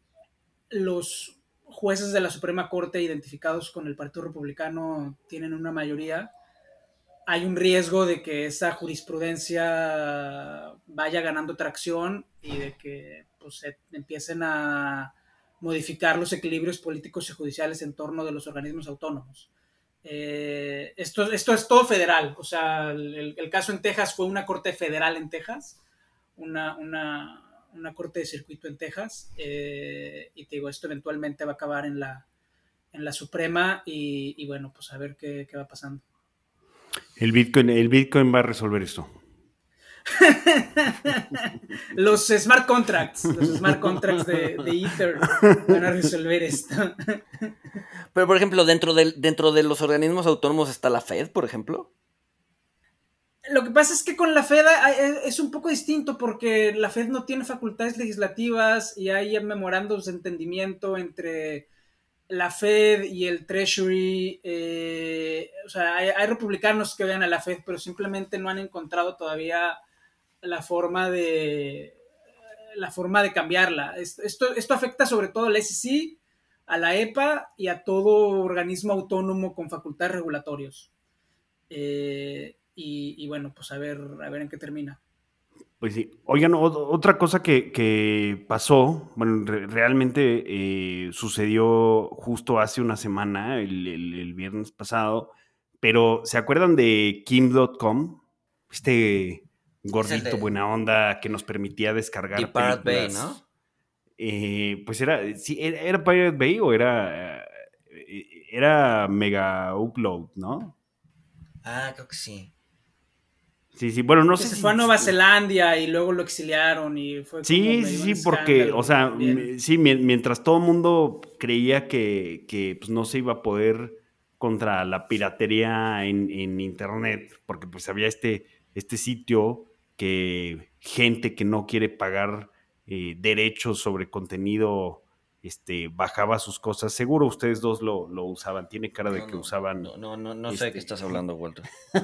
los jueces de la Suprema Corte identificados con el Partido Republicano tienen una mayoría, hay un riesgo de que esa jurisprudencia vaya ganando tracción y de que pues se empiecen a modificar los equilibrios políticos y judiciales en torno de los organismos autónomos. Eh, esto, esto es todo federal, o sea, el, caso en Texas fue una corte federal en Texas, una, una, corte de circuito en Texas, eh, y te digo, esto eventualmente va a acabar en la, en la Suprema y, bueno, pues a ver qué, qué va pasando. El Bitcoin, el Bitcoin va a resolver esto. los smart contracts, los smart contracts de, Ether van a resolver esto. Pero, por ejemplo, dentro de, dentro de los organismos autónomos está la Fed, por ejemplo. Lo que pasa es que con la Fed es un poco distinto porque la Fed no tiene facultades legislativas y hay memorandos de entendimiento entre la Fed y el Treasury, eh, o sea, hay, republicanos que vean a la Fed, pero simplemente no han encontrado todavía la forma de la forma de cambiarla. Esto, esto afecta sobre todo al SEC, a la EPA y a todo organismo autónomo con facultades regulatorios. Eh, y, bueno, pues a ver, a ver en qué termina. Pues sí. Oigan, otra cosa que, pasó, bueno, realmente eh, sucedió justo hace una semana, el, el, viernes pasado, pero ¿se acuerdan de Kim.com? Este gordito, buena onda, que nos permitía descargar. Y Pirate Bay, ¿no? Eh, pues era, sí, era, Pirate Bay o era, eh, era Mega Upload, ¿no? Ah, creo que sí. Sí, sí, bueno, no sé. Se fue a Nueva Zelanda y luego lo exiliaron y fue. Sí, sí, sí, porque, o sea, sí, mientras todo el mundo creía que, que pues, no se iba a poder contra la piratería en, en internet, porque pues había este, este sitio que gente que no quiere pagar eh, derechos sobre contenido este, bajaba sus cosas. Seguro ustedes dos lo, usaban. Tiene cara de que usaban. No, no, no, no sé de qué este estás hablando, Walter.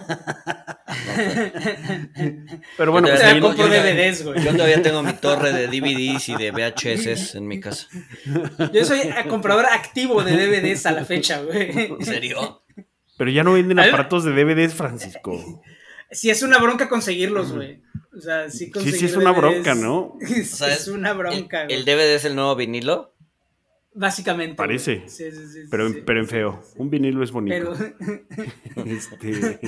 Pero bueno, pues, yo, DVDs, güey. yo todavía tengo mi torre de DVDs y de VHS en mi casa. Yo soy comprador activo de DVDs a la fecha, güey. ¿En serio? Pero ya no venden aparatos de DVDs, Francisco. Sí, es una bronca conseguirlos, güey. O sea, sí Sí, sí, es una bronca, ¿no? es una bronca. El, DVD es el nuevo vinilo? Básicamente. Parece. Sí, sí, sí, pero, pero en feo. Un vinilo es bonito. Pero... Este,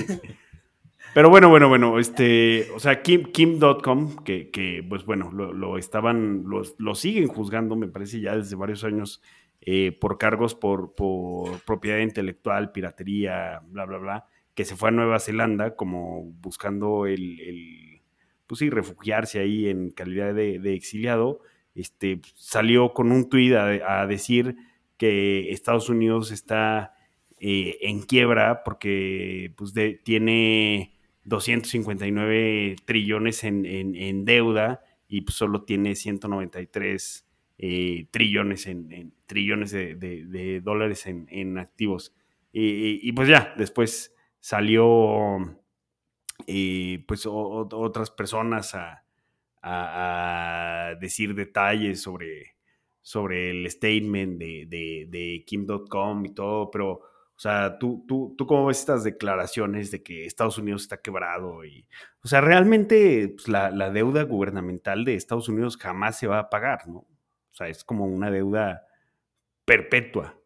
pero bueno, bueno, bueno, este, o sea, Kim, Kim.com, que, que, pues bueno, lo, estaban, lo, siguen juzgando, me parece ya desde varios años, eh, por cargos por, por propiedad intelectual, piratería, bla, bla, bla que se fue a Nueva Zelanda como buscando el, pues sí, refugiarse ahí en calidad de, exiliado, este, salió con un tuit a, decir que Estados Unidos está eh, en quiebra porque pues, tiene 259 trillones en, deuda y pues, solo tiene 193 eh, trillones, en, trillones de, dólares en, activos. y, pues ya, después salió eh, pues otras personas a, decir detalles sobre, sobre el statement de, de, Kim.com y todo, pero, o sea, ¿tú, tú, tú cómo ves estas declaraciones de que Estados Unidos está quebrado y, o sea, realmente pues, la, la, deuda gubernamental de Estados Unidos jamás se va a pagar, ¿no? O sea, es como una deuda perpetua.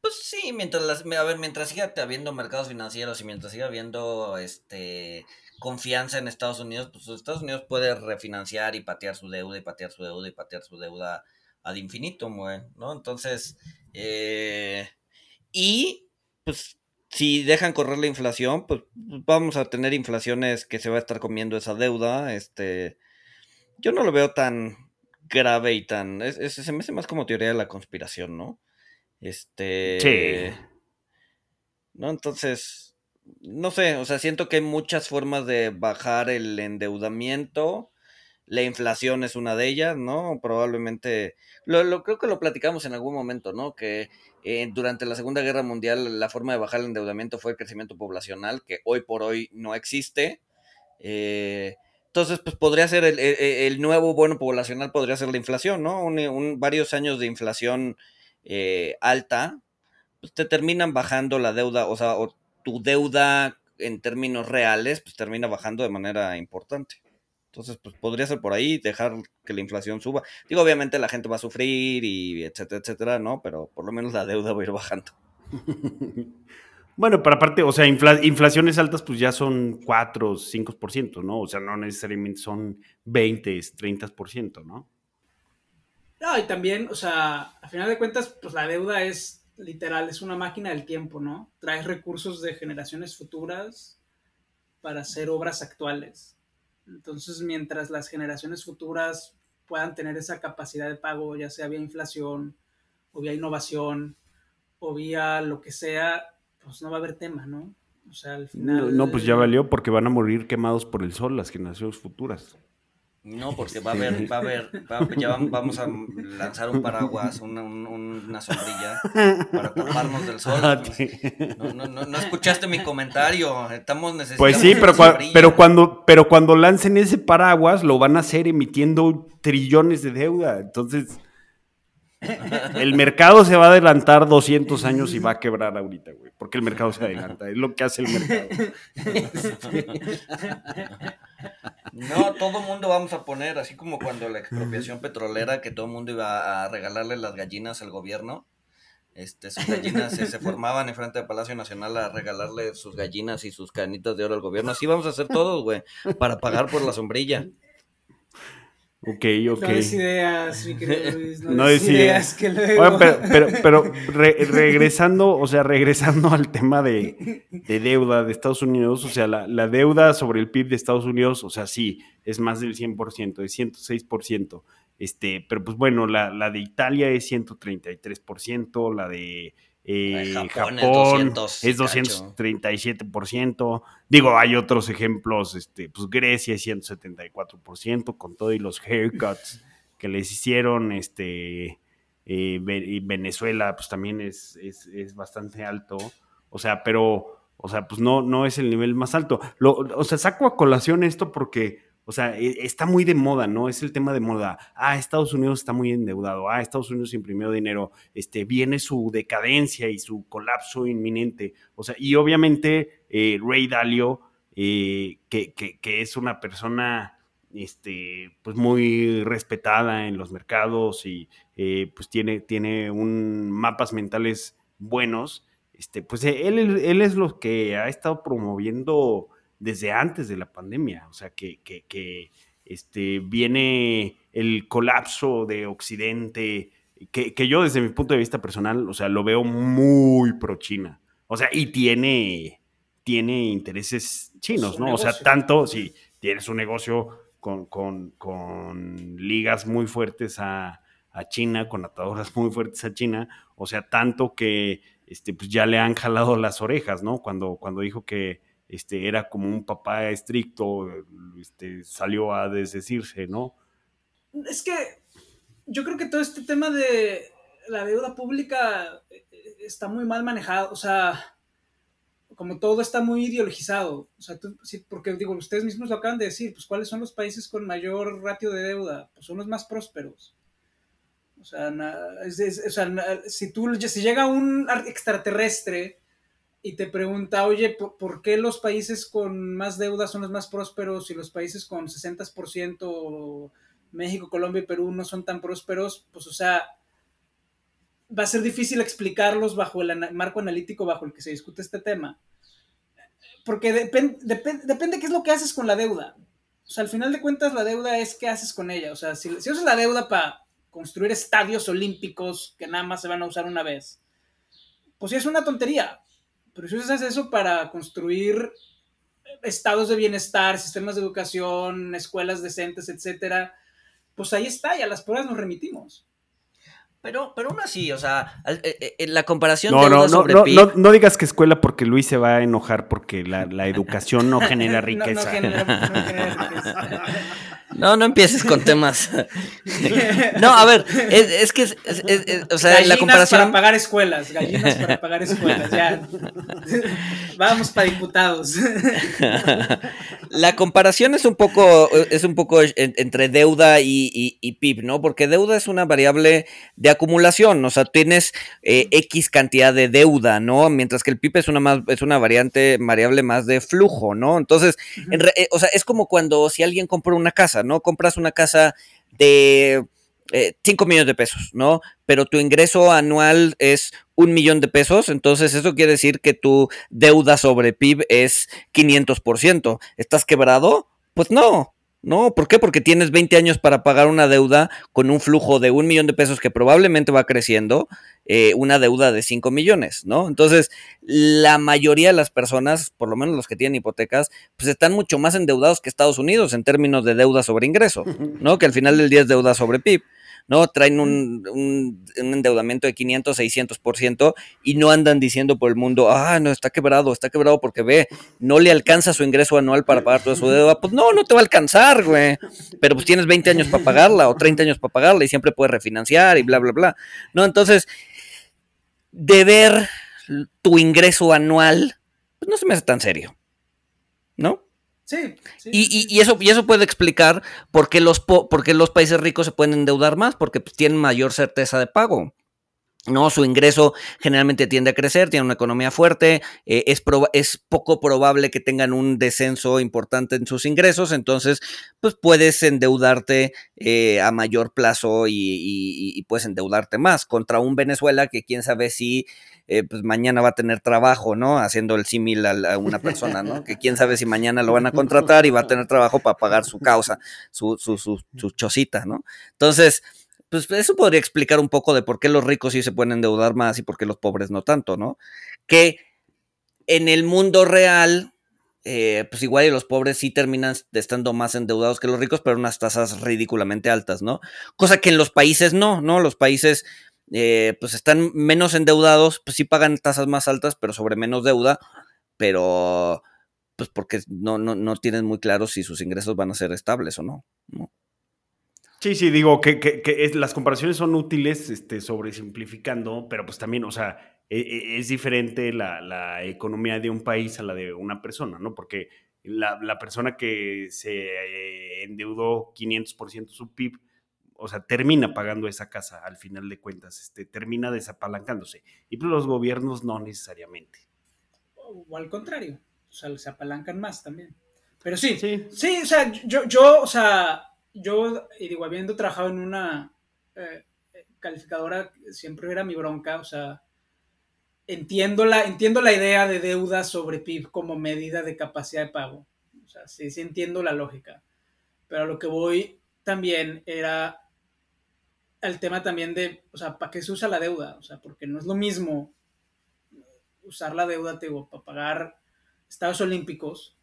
Pues sí, mientras las, a ver, mientras siga habiendo mercados financieros y mientras siga habiendo este confianza en Estados Unidos, pues Estados Unidos puede refinanciar y patear su deuda y patear su deuda y patear su deuda ad infinitum, ¿no? Entonces, eh, y pues si dejan correr la inflación, pues vamos a tener inflaciones que se va a estar comiendo esa deuda, este, yo no lo veo tan grave y tan, es, se me hace más como teoría de la conspiración, ¿no? Este. Sí. ¿No? Entonces, no sé, o sea, siento que hay muchas formas de bajar el endeudamiento. La inflación es una de ellas, ¿no? Probablemente, lo, creo que lo platicamos en algún momento, ¿no? Que eh, durante la Segunda Guerra Mundial la forma de bajar el endeudamiento fue el crecimiento poblacional, que hoy por hoy no existe. Eh, entonces, pues podría ser el, nuevo bueno poblacional, podría ser la inflación, ¿no? Un, varios años de inflación eh, alta, pues te terminan bajando la deuda, o sea, tu deuda en términos reales, pues termina bajando de manera importante. Entonces, pues podría ser por ahí, dejar que la inflación suba. Digo, obviamente la gente va a sufrir y etcétera, etcétera, ¿no? Pero por lo menos la deuda va a ir bajando. Bueno, pero aparte, o sea, inflaciones altas pues ya son 4, 5%, ¿no? O sea, no necesariamente son 20, 30%, ¿no? No, y también, o sea, a final de cuentas, pues la deuda es literal, es una máquina del tiempo, ¿no? Traes recursos de generaciones futuras para hacer obras actuales. Entonces, mientras las generaciones futuras puedan tener esa capacidad de pago, ya sea vía inflación, o vía innovación, o vía lo que sea, pues no va a haber tema, ¿no? O sea, al final... No, pues ya valió porque van a morir quemados por el sol las generaciones futuras. No, porque va a haber, va a haber, ya vamos a lanzar un paraguas, una, una sombrilla para taparnos del sol. Ah, no, no, no, escuchaste mi comentario, estamos necesitando. Pues sí, pero, pero, cuando, pero cuando lancen ese paraguas lo van a hacer emitiendo trillones de deuda, entonces el mercado se va a adelantar 200 años y va a quebrar ahorita, güey. Porque el mercado se adelanta. Es lo que hace el mercado. No, todo mundo vamos a poner, así como cuando la expropiación petrolera, que todo mundo iba a regalarle las gallinas al gobierno. Este, sus gallinas se, formaban en frente del Palacio Nacional a regalarle sus gallinas y sus canitas de oro al gobierno. Así vamos a hacer todos, güey, para pagar por la sombrilla. Ok, ok. No des ideas, mi querido Luis. No, no ideas, que luego... pero, pero, regresando, o sea, regresando al tema de, deuda de Estados Unidos, o sea, la, deuda sobre el PIB de Estados Unidos, o sea, sí, es más del 100%, de 106%. Este, pero pues bueno, la, la de Italia es 133%, la de eh, Japón, es, 237%. Digo, hay otros ejemplos, este, pues Grecia es 174%, con todo y los haircuts que les hicieron, este, eh, Venezuela pues también es, es, bastante alto, o sea, pero, o sea, pues no, no es el nivel más alto. Lo, o sea, saco a colación esto porque o sea, e, está muy de moda, ¿no? Es el tema de moda. Ah, Estados Unidos está muy endeudado. Ah, Estados Unidos imprimió dinero. Este, viene su decadencia y su colapso inminente. O sea, y obviamente eh, Ray Dalio, eh, que, es una persona este, pues muy respetada en los mercados y eh, pues tiene, tiene un mapas mentales buenos. Este, pues él, él es lo que ha estado promoviendo desde antes de la pandemia, o sea, que, que, este, viene el colapso de Occidente, que, yo desde mi punto de vista personal, o sea, lo veo muy pro China, o sea, y tiene, tiene intereses chinos, ¿no? O sea, tanto, si tiene su negocio con, con, ligas muy fuertes a, a, China, con atadoras muy fuertes a China, o sea, tanto que este, pues ya le han jalado las orejas, ¿no? Cuando, cuando dijo que este, era como un papá estricto, este, salió a desdecirse, ¿no? Es que yo creo que todo este tema de la deuda pública eh, está muy mal manejado, o sea, como todo está muy ideologizado, o sea, sí, porque digo, ustedes mismos lo acaban de decir, pues cuáles son los países con mayor ratio de deuda, pues son los más prósperos. O sea, si tú, si llega un extraterrestre y te pregunta, oye, ¿por, qué los países con más deuda son los más prósperos y los países con 60%, México, Colombia y Perú, no son tan prósperos? Pues, o sea, va a ser difícil explicarlos bajo el marco analítico bajo el que se discute este tema. Porque depende depende qué es lo que haces con la deuda. O sea, al final de cuentas, la deuda es qué haces con ella. O sea, si, si usas la deuda para construir estadios olímpicos que nada más se van a usar una vez, pues sí es una tontería. Pero si usas eso para construir estados de bienestar, sistemas de educación, escuelas decentes, etcétera, pues ahí está, y a las pruebas nos remitimos. Pero, pero aún así, o sea, eh, eh, la comparación no, no, no, no, no, digas que escuela porque Luis se va a enojar porque la, educación no genera riqueza. no, genera riqueza. No, no empieces con temas. no, a ver, es, que, o sea, la comparación. para pagar escuelas, gallinas para pagar escuelas, ya. Vamos para diputados. la comparación es un poco, es un poco entre deuda y, PIB, ¿no? Porque deuda es una variable de acumulación, o sea, tienes eh, X cantidad de deuda, ¿no? Mientras que el PIB es una, más, es una variante, variable más de flujo, ¿no? Entonces, eh, o sea, es como cuando si alguien compra una casa, ¿no? Compras una casa de... 5 millones de pesos, ¿no? Pero tu ingreso anual es un millón de pesos, entonces eso quiere decir que tu deuda sobre PIB es 500%. ¿Estás quebrado? Pues no, no, ¿por qué? Porque tienes 20 años para pagar una deuda con un flujo de un millón de pesos que probablemente va creciendo, eh, una deuda de 5 millones, ¿no? Entonces, la mayoría de las personas, por lo menos los que tienen hipotecas, pues están mucho más endeudados que Estados Unidos en términos de deuda sobre ingreso, ¿no? Que al final del día es deuda sobre PIB. ¿no? Traen un, un, endeudamiento de 500, 600% y no andan diciendo por el mundo, ah, no, está quebrado, está quebrado porque ve, no le alcanza su ingreso anual para pagar toda su deuda. Pues no, no te va a alcanzar, güey. Pero pues tienes 20 años para pagarla o 30 años para pagarla y siempre puedes refinanciar y bla, bla, bla. ¿No? Entonces, de ver tu ingreso anual, pues no se me hace tan serio. ¿No? Sí, y, eso, y eso puede explicar por qué, los los países ricos se pueden endeudar más, porque pues, tienen mayor certeza de pago. ¿No? Su ingreso generalmente tiende a crecer, tiene una economía fuerte, eh, es, poco probable que tengan un descenso importante en sus ingresos, entonces pues puedes endeudarte eh, a mayor plazo y, puedes endeudarte más contra un Venezuela que quién sabe si eh, pues mañana va a tener trabajo, ¿no? Haciendo el símil a, una persona, ¿no? Que quién sabe si mañana lo van a contratar y va a tener trabajo para pagar su causa, su, su, su, su chocita, ¿no? Entonces, pues eso podría explicar un poco de por qué los ricos sí se pueden endeudar más y por qué los pobres no tanto, ¿no? Que en el mundo real, eh, pues igual los pobres sí terminan estando más endeudados que los ricos, pero unas tasas ridículamente altas, ¿no? Cosa que en los países no, ¿no? Los países eh, pues están menos endeudados, pues sí pagan tasas más altas, pero sobre menos deuda, pero pues porque no, no, no tienen muy claro si sus ingresos van a ser estables o no. Sí, sí, digo que, que, las comparaciones son útiles, este, simplificando, pero pues también, o sea, e, e, es, diferente la, la, economía de un país a la de una persona, ¿no? Porque la, la persona que se eh, endeudó 500% su PIB, o sea, termina pagando esa casa al final de cuentas, este, termina desapalancándose. Y pues los gobiernos no necesariamente. O, al contrario, o sea, se apalancan más también. Pero sí, sí, sí o sea, yo, yo, o sea, yo, y digo, habiendo trabajado en una eh, calificadora, siempre era mi bronca, o sea, entiendo la, entiendo la idea de deuda sobre PIB como medida de capacidad de pago. O sea, sí, sí entiendo la lógica. Pero a lo que voy también era el tema también de, o sea, ¿para qué se usa la deuda? O sea, porque no es lo mismo usar la deuda, te digo, para pagar estados olímpicos,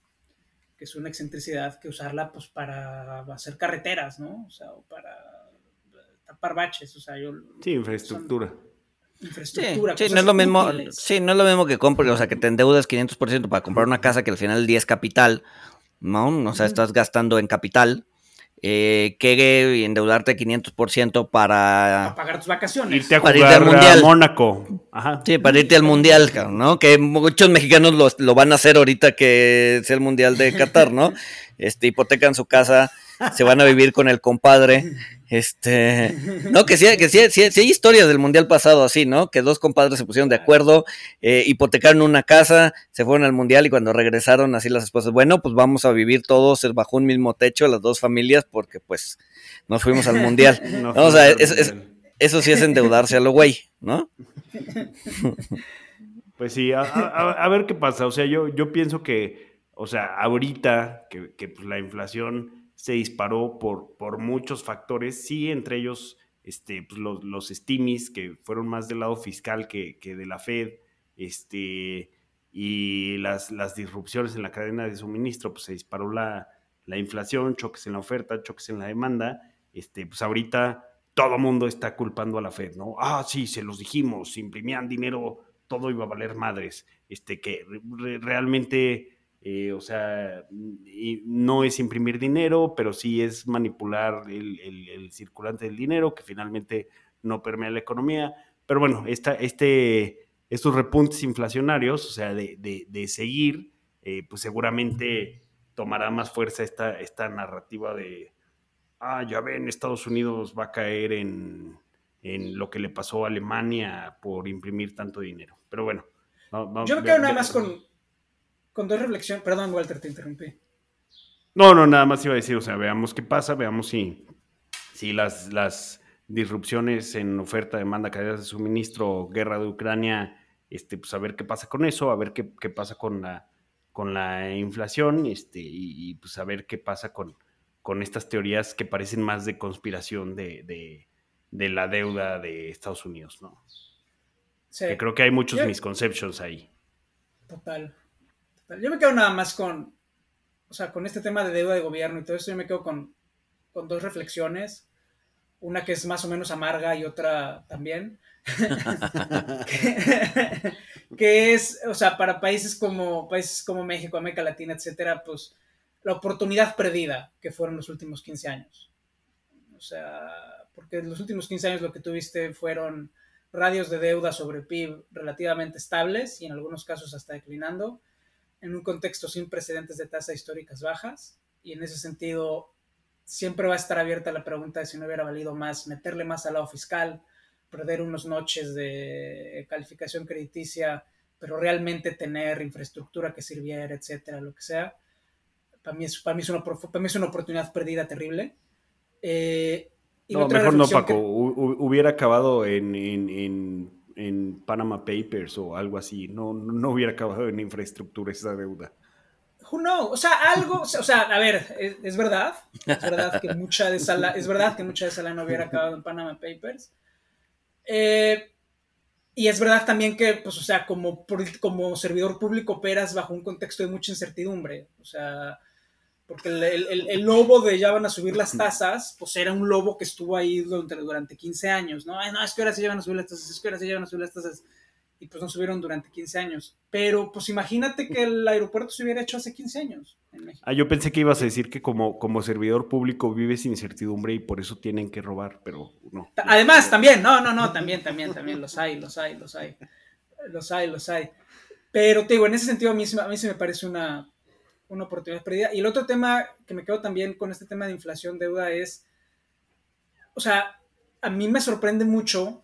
que es una excentricidad, que usarla pues para hacer carreteras, ¿no? O sea, o para tapar baches, o sea, yo... Sí, infraestructura. infraestructura. Sí, no es lo mismo, sí, no es lo mismo que compres, o sea, que te endeudas 500% para comprar una casa que al final del día es capital, ¿no? O sea, estás gastando en capital eh, que endeudarte 500% para, para pagar tus vacaciones. Irte a jugar irte al mundial. a Mónaco. Ajá. Sí, para irte al mundial, ¿no? Que muchos mexicanos lo, lo van a hacer ahorita que sea el mundial de Qatar, ¿no? Este, hipotecan su casa, se van a vivir con el compadre este, no, que sí, que sí, sí, hay historias del mundial pasado así, ¿no? Que dos compadres se pusieron de acuerdo, eh, hipotecaron una casa, se fueron al mundial y cuando regresaron así las esposas, bueno, pues vamos a vivir todos bajo un mismo techo, las dos familias, porque pues nos fuimos al mundial. o sea, eso sí es endeudarse a lo güey, ¿no? Pues sí, a, ver qué pasa. O sea, yo, yo pienso que, o sea, ahorita que, que pues, la inflación se disparó por, por muchos factores, sí, entre ellos este, pues, los, los stimis, que fueron más del lado fiscal que, de la Fed, este, y las, las, disrupciones en la cadena de suministro, pues se disparó la, la, inflación, choques en la oferta, choques en la demanda, este, pues ahorita todo mundo está culpando a la Fed, ¿no? Ah, sí, se los dijimos, imprimían dinero, todo iba a valer madres, este, que realmente eh, o sea, no es imprimir dinero, pero sí es manipular el, circulante del dinero, que finalmente no permea la economía. Pero bueno, esta, este, estos repuntes inflacionarios, o sea, de, seguir, eh, pues seguramente tomará más fuerza esta, esta narrativa de, ah, ya ven, Estados Unidos va a caer en, en lo que le pasó a Alemania por imprimir tanto dinero. Pero bueno. Yo me quedo nada más con, con dos reflexiones. Perdón, Walter, te interrumpí. No, no, nada más iba a decir, o sea, veamos qué pasa, veamos si, si las, las disrupciones en oferta, demanda, cadenas de suministro, guerra de Ucrania, este, pues a ver qué pasa con eso, a ver qué, qué pasa con la, con la inflación, este, y, pues a ver qué pasa con, con estas teorías que parecen más de conspiración de, de, de la deuda de Estados Unidos, ¿no? Sí. Que creo que hay muchos misconceptions ahí. Total. Yo me quedo nada más con, o sea, con este tema de deuda de gobierno y todo eso, yo me quedo con, dos reflexiones. Una que es más o menos amarga y otra también. que, es, o sea, para países como, países como México, América Latina, etcétera, pues la oportunidad perdida que fueron los últimos 15 años. O sea, porque en los últimos 15 años lo que tuviste fueron radios de deuda sobre PIB relativamente estables y en algunos casos hasta declinando en un contexto sin precedentes de tasas históricas bajas y en ese sentido siempre va a estar abierta la pregunta de si no hubiera valido más meterle más al lado fiscal, perder unos noches de calificación crediticia, pero realmente tener infraestructura que sirviera, etcétera, lo que sea. Para mí es, para mí es, una, para mí es una oportunidad perdida terrible. Eh, no, mejor no, Paco. Hubiera acabado en, en en Panama Papers o algo así. No, no hubiera acabado en infraestructura esa deuda. Who knows? O sea, algo, o sea, a ver, es, verdad, es verdad que mucha de esa, es verdad que mucha de esa no hubiera acabado en Panama Papers. Eh, y es verdad también que, pues, o sea, como, como servidor público operas bajo un contexto de mucha incertidumbre. O sea, porque el, lobo de ya van a subir las tasas, pues era un lobo que estuvo ahí durante, durante 15 años, ¿no? no, es que ahora sí llevan a subir las tasas, es que ahora sí llevan a subir las tasas, y pues no subieron durante 15 años. Pero pues imagínate que el aeropuerto se hubiera hecho hace 15 años en México. Ah, yo pensé que ibas a decir que como, como servidor público vives incertidumbre y por eso tienen que robar, pero no. Además, también, no, no, no, también, también, también, los hay, los hay, los hay, los hay, los hay. Pero te digo, en ese sentido a mí, a mí se me parece una una oportunidad perdida. Y el otro tema que me quedo también con este tema de inflación, deuda, es, o sea, a mí me sorprende mucho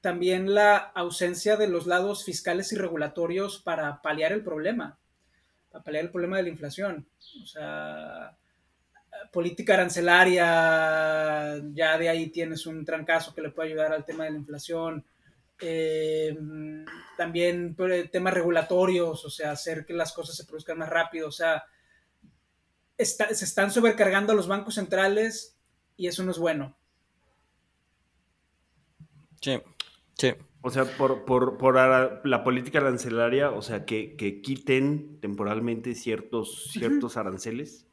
también la ausencia de los lados fiscales y regulatorios para paliar el problema, para paliar el problema de la inflación. O sea, política arancelaria, ya de ahí tienes un trancazo que le puede ayudar al tema de la inflación. Eh, también temas regulatorios, o sea, hacer que las cosas se produzcan más rápido, o sea, se están sobrecargando los bancos centrales y eso no es bueno. Sí, sí. O sea, por, por, la política arancelaria, o sea, que, quiten temporalmente ciertos, ciertos aranceles.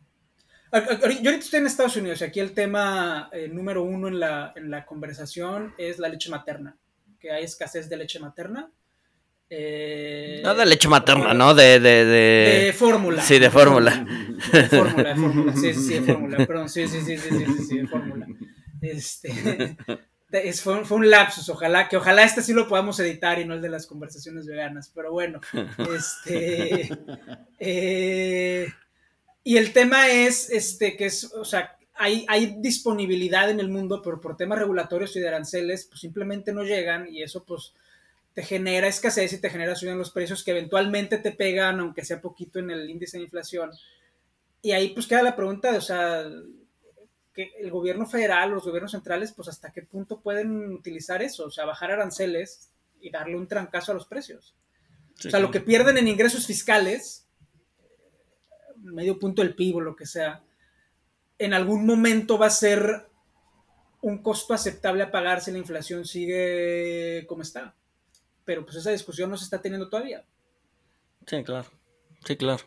Yo ahorita estoy en Estados Unidos y aquí el tema eh, número uno en la, en la conversación es la leche materna que hay escasez de leche materna. Eh, no de leche materna, ¿no? De, de, de... fórmula. Sí, de fórmula. De fórmula, de fórmula. Sí, sí, sí, de fórmula. Perdón, sí, sí, sí, sí, sí, sí, de fórmula. Este, fue, fue, un lapsus. Ojalá que ojalá este sí lo podamos editar y no el de las conversaciones veganas. Pero bueno, este. Eh, y el tema es, este, que es, o sea, hay, disponibilidad en el mundo, pero por temas regulatorios y de aranceles, pues simplemente no llegan y eso pues te genera escasez y te genera subida en los precios que eventualmente te pegan, aunque sea poquito en el índice de inflación. Y ahí pues queda la pregunta de, o sea, que el gobierno federal, los gobiernos centrales, pues hasta qué punto pueden utilizar eso, o sea, bajar aranceles y darle un trancazo a los precios. o sea, lo que pierden en ingresos fiscales, medio punto del PIB o lo que sea, en algún momento va a ser un costo aceptable a pagar si la inflación sigue como está. Pero pues esa discusión no se está teniendo todavía. Sí, claro. Sí, claro.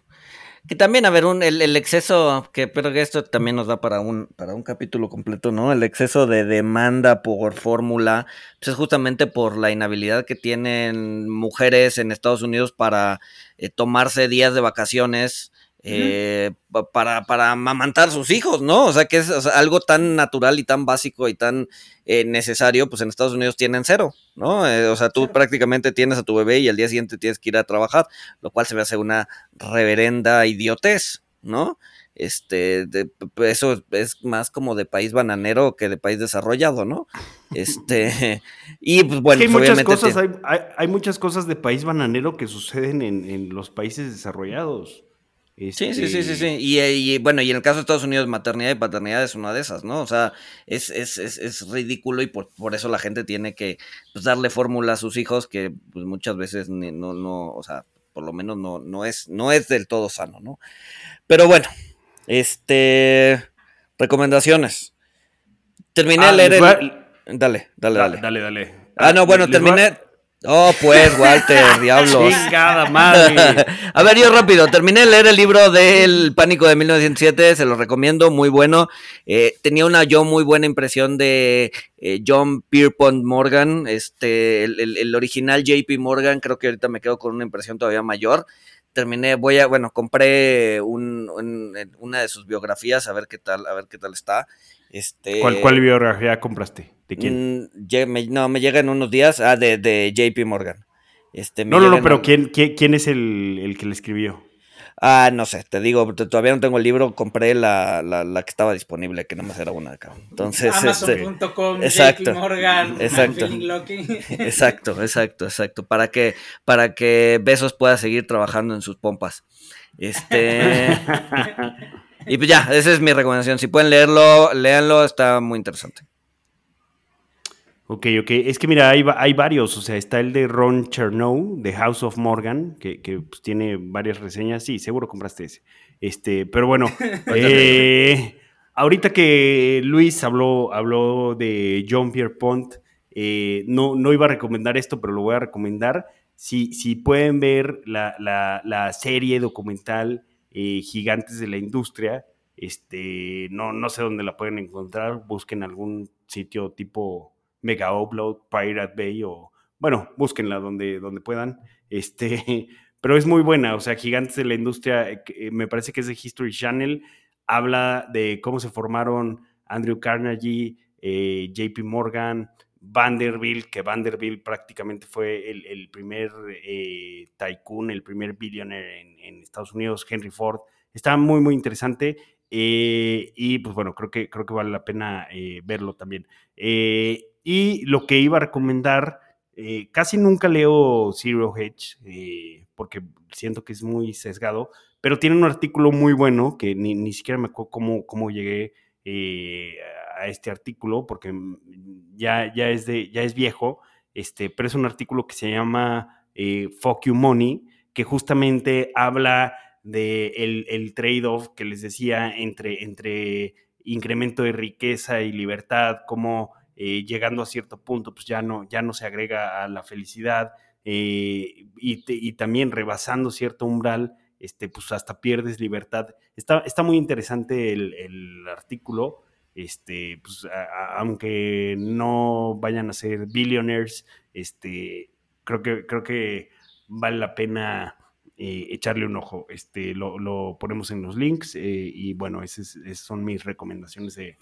Que también, a ver, un, el, exceso, que pero que esto también nos da para un, para un capítulo completo, ¿no? El exceso de demanda por fórmula, pues es justamente por la inhabilidad que tienen mujeres en Estados Unidos para eh, tomarse días de vacaciones eh, para, para amamantar sus hijos, ¿no? O sea, que es algo tan natural y tan básico y tan eh, necesario, pues en Estados Unidos tienen cero, ¿no? Eh, o sea, tú prácticamente tienes a tu bebé y al día siguiente tienes que ir a trabajar, lo cual se me hace una reverenda idiotez, ¿no? Este, eso es más como de país bananero que de país desarrollado, ¿no? Este, y pues bueno, hay, pues, muchas cosas, hay, muchas cosas de país bananero que suceden en, los países desarrollados. Sí, sí, sí, sí, sí. Este y, bueno, y en el caso de Estados Unidos, maternidad y paternidad es una de esas, ¿no? O sea, es, es, es, es ridículo y por, por, eso la gente tiene que pues, darle fórmula a sus hijos que pues, muchas veces no, no, o sea, por lo menos no, no, es, no es del todo sano, ¿no? Pero bueno, este. Recomendaciones. Terminé de ah, leer el. Dale, dale, dale. Dale, dale. Ah, no, bueno, terminé. Oh, pues, Walter, diablos. Chingada madre. A ver, yo rápido. Terminé de leer el libro del Pánico de 1907. Se lo recomiendo, muy bueno. Eh, tenía una yo muy buena impresión de eh, John Pierpont Morgan. Este, el, el original JP Morgan. Creo que ahorita me quedo con una impresión todavía mayor terminé, voy a, bueno, compré un, una de sus biografías, a ver qué tal, a ver qué tal está. Este, ¿Cuál, cuál biografía compraste? ¿De quién? Mm, no, me llega en unos días, ah, de, de JP Morgan. Este, no, no, no, pero ¿quién, quién, es el, el que le escribió? Ah, no sé, te digo, todavía no tengo el libro, compré la, la, que estaba disponible, que no me era una de acá. Entonces, Amazon.com, exacto, Morgan, exacto, exacto, exacto, exacto, para que, para que Besos pueda seguir trabajando en sus pompas. Este, y pues ya, esa es mi recomendación. Si pueden leerlo, léanlo, está muy interesante. Ok, ok. Es que mira, hay, hay, varios. O sea, está el de Ron Chernow, de House of Morgan, que, pues, tiene varias reseñas. Sí, seguro compraste ese. Este, pero bueno, eh, ahorita que Luis habló, habló de John Pierpont, eh, no, no iba a recomendar esto, pero lo voy a recomendar. Si, si pueden ver la, serie documental eh, Gigantes de la Industria, este, no, no sé dónde la pueden encontrar, busquen algún sitio tipo Mega Upload, Pirate Bay o, bueno, búsquenla donde, donde puedan. Este, pero es muy buena, o sea, Gigantes de la Industria, eh, eh, me parece que es de History Channel, habla de cómo se formaron Andrew Carnegie, eh, JP Morgan, Vanderbilt, que Vanderbilt prácticamente fue el, primer tycoon, el primer billionaire en, Estados Unidos, Henry Ford. Está muy, muy interesante. y pues bueno, creo que, creo que vale la pena verlo también. Y lo que iba a recomendar, eh, casi nunca leo Zero Hedge eh, porque siento que es muy sesgado, pero tiene un artículo muy bueno que ni, siquiera me acuerdo cómo, cómo llegué eh, a este artículo, porque ya, ya, es de, ya es viejo, este, pero es un artículo que se llama Fuck You Money, que justamente habla de el trade-off que les decía entre, entre incremento de riqueza y libertad, como eh, llegando a cierto punto, pues ya no, ya no se agrega a la felicidad eh, y, también rebasando cierto umbral, este, pues hasta pierdes libertad. Está, está muy interesante el, artículo, este, pues, aunque no vayan a ser billionaires, este, creo que, creo que vale la pena eh, echarle un ojo. Este, lo, ponemos en los links y bueno, esas son mis recomendaciones de,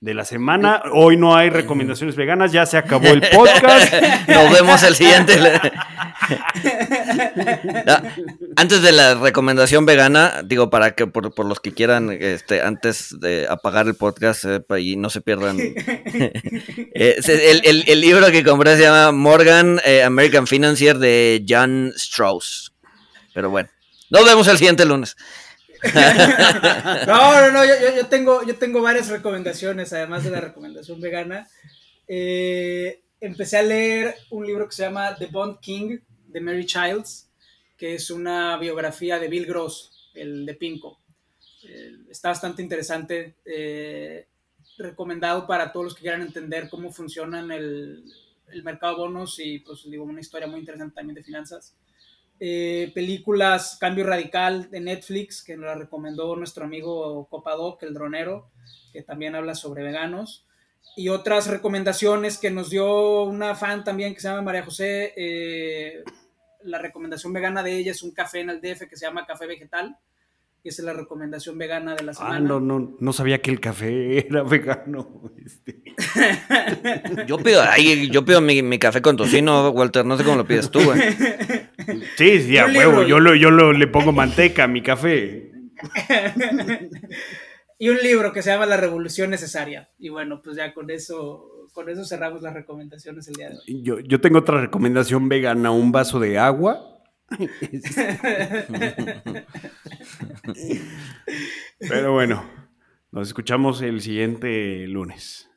de la semana. Hoy no hay recomendaciones veganas, ya se acabó el podcast. Nos vemos el siguiente. antes de la recomendación vegana, digo, para que por, los que quieran, este, antes de apagar el podcast eh, y no se pierdan. Eh, el, libro que compré se llama Morgan eh, American Financier de Jan Strauss. Pero bueno, nos vemos el siguiente lunes. no, no, no, yo, tengo, yo tengo varias recomendaciones, además de la recomendación vegana. Eh, empecé a leer un libro que se llama The Bond King de Mary Childs, que es una biografía de Bill Gross, el de Pinco. Eh, está bastante interesante, eh, recomendado para todos los que quieran entender cómo funcionan el, el mercado de bonos y, pues, digo, una historia muy interesante también de finanzas. Eh, películas Cambio Radical de Netflix, que nos la recomendó nuestro amigo Copadoc, el dronero, que también habla sobre veganos. Y otras recomendaciones que nos dio una fan también que se llama María José. Eh, la recomendación vegana de ella es un café en el DF que se llama Café Vegetal. Y esa es la recomendación vegana de la ah, semana. Ah, no, no, no sabía que el café era vegano. Este. yo pido, yo pido mi, café con tocino, Walter, no sé cómo lo pides tú, güey. Sí, sí, a huevo, yo, lo, yo le pongo manteca a mi café. y un libro que se llama La Revolución Necesaria. Y bueno, pues ya con eso, con eso cerramos las recomendaciones el día de hoy. Yo, yo tengo otra recomendación vegana, un vaso de agua. Pero bueno, nos escuchamos el siguiente lunes.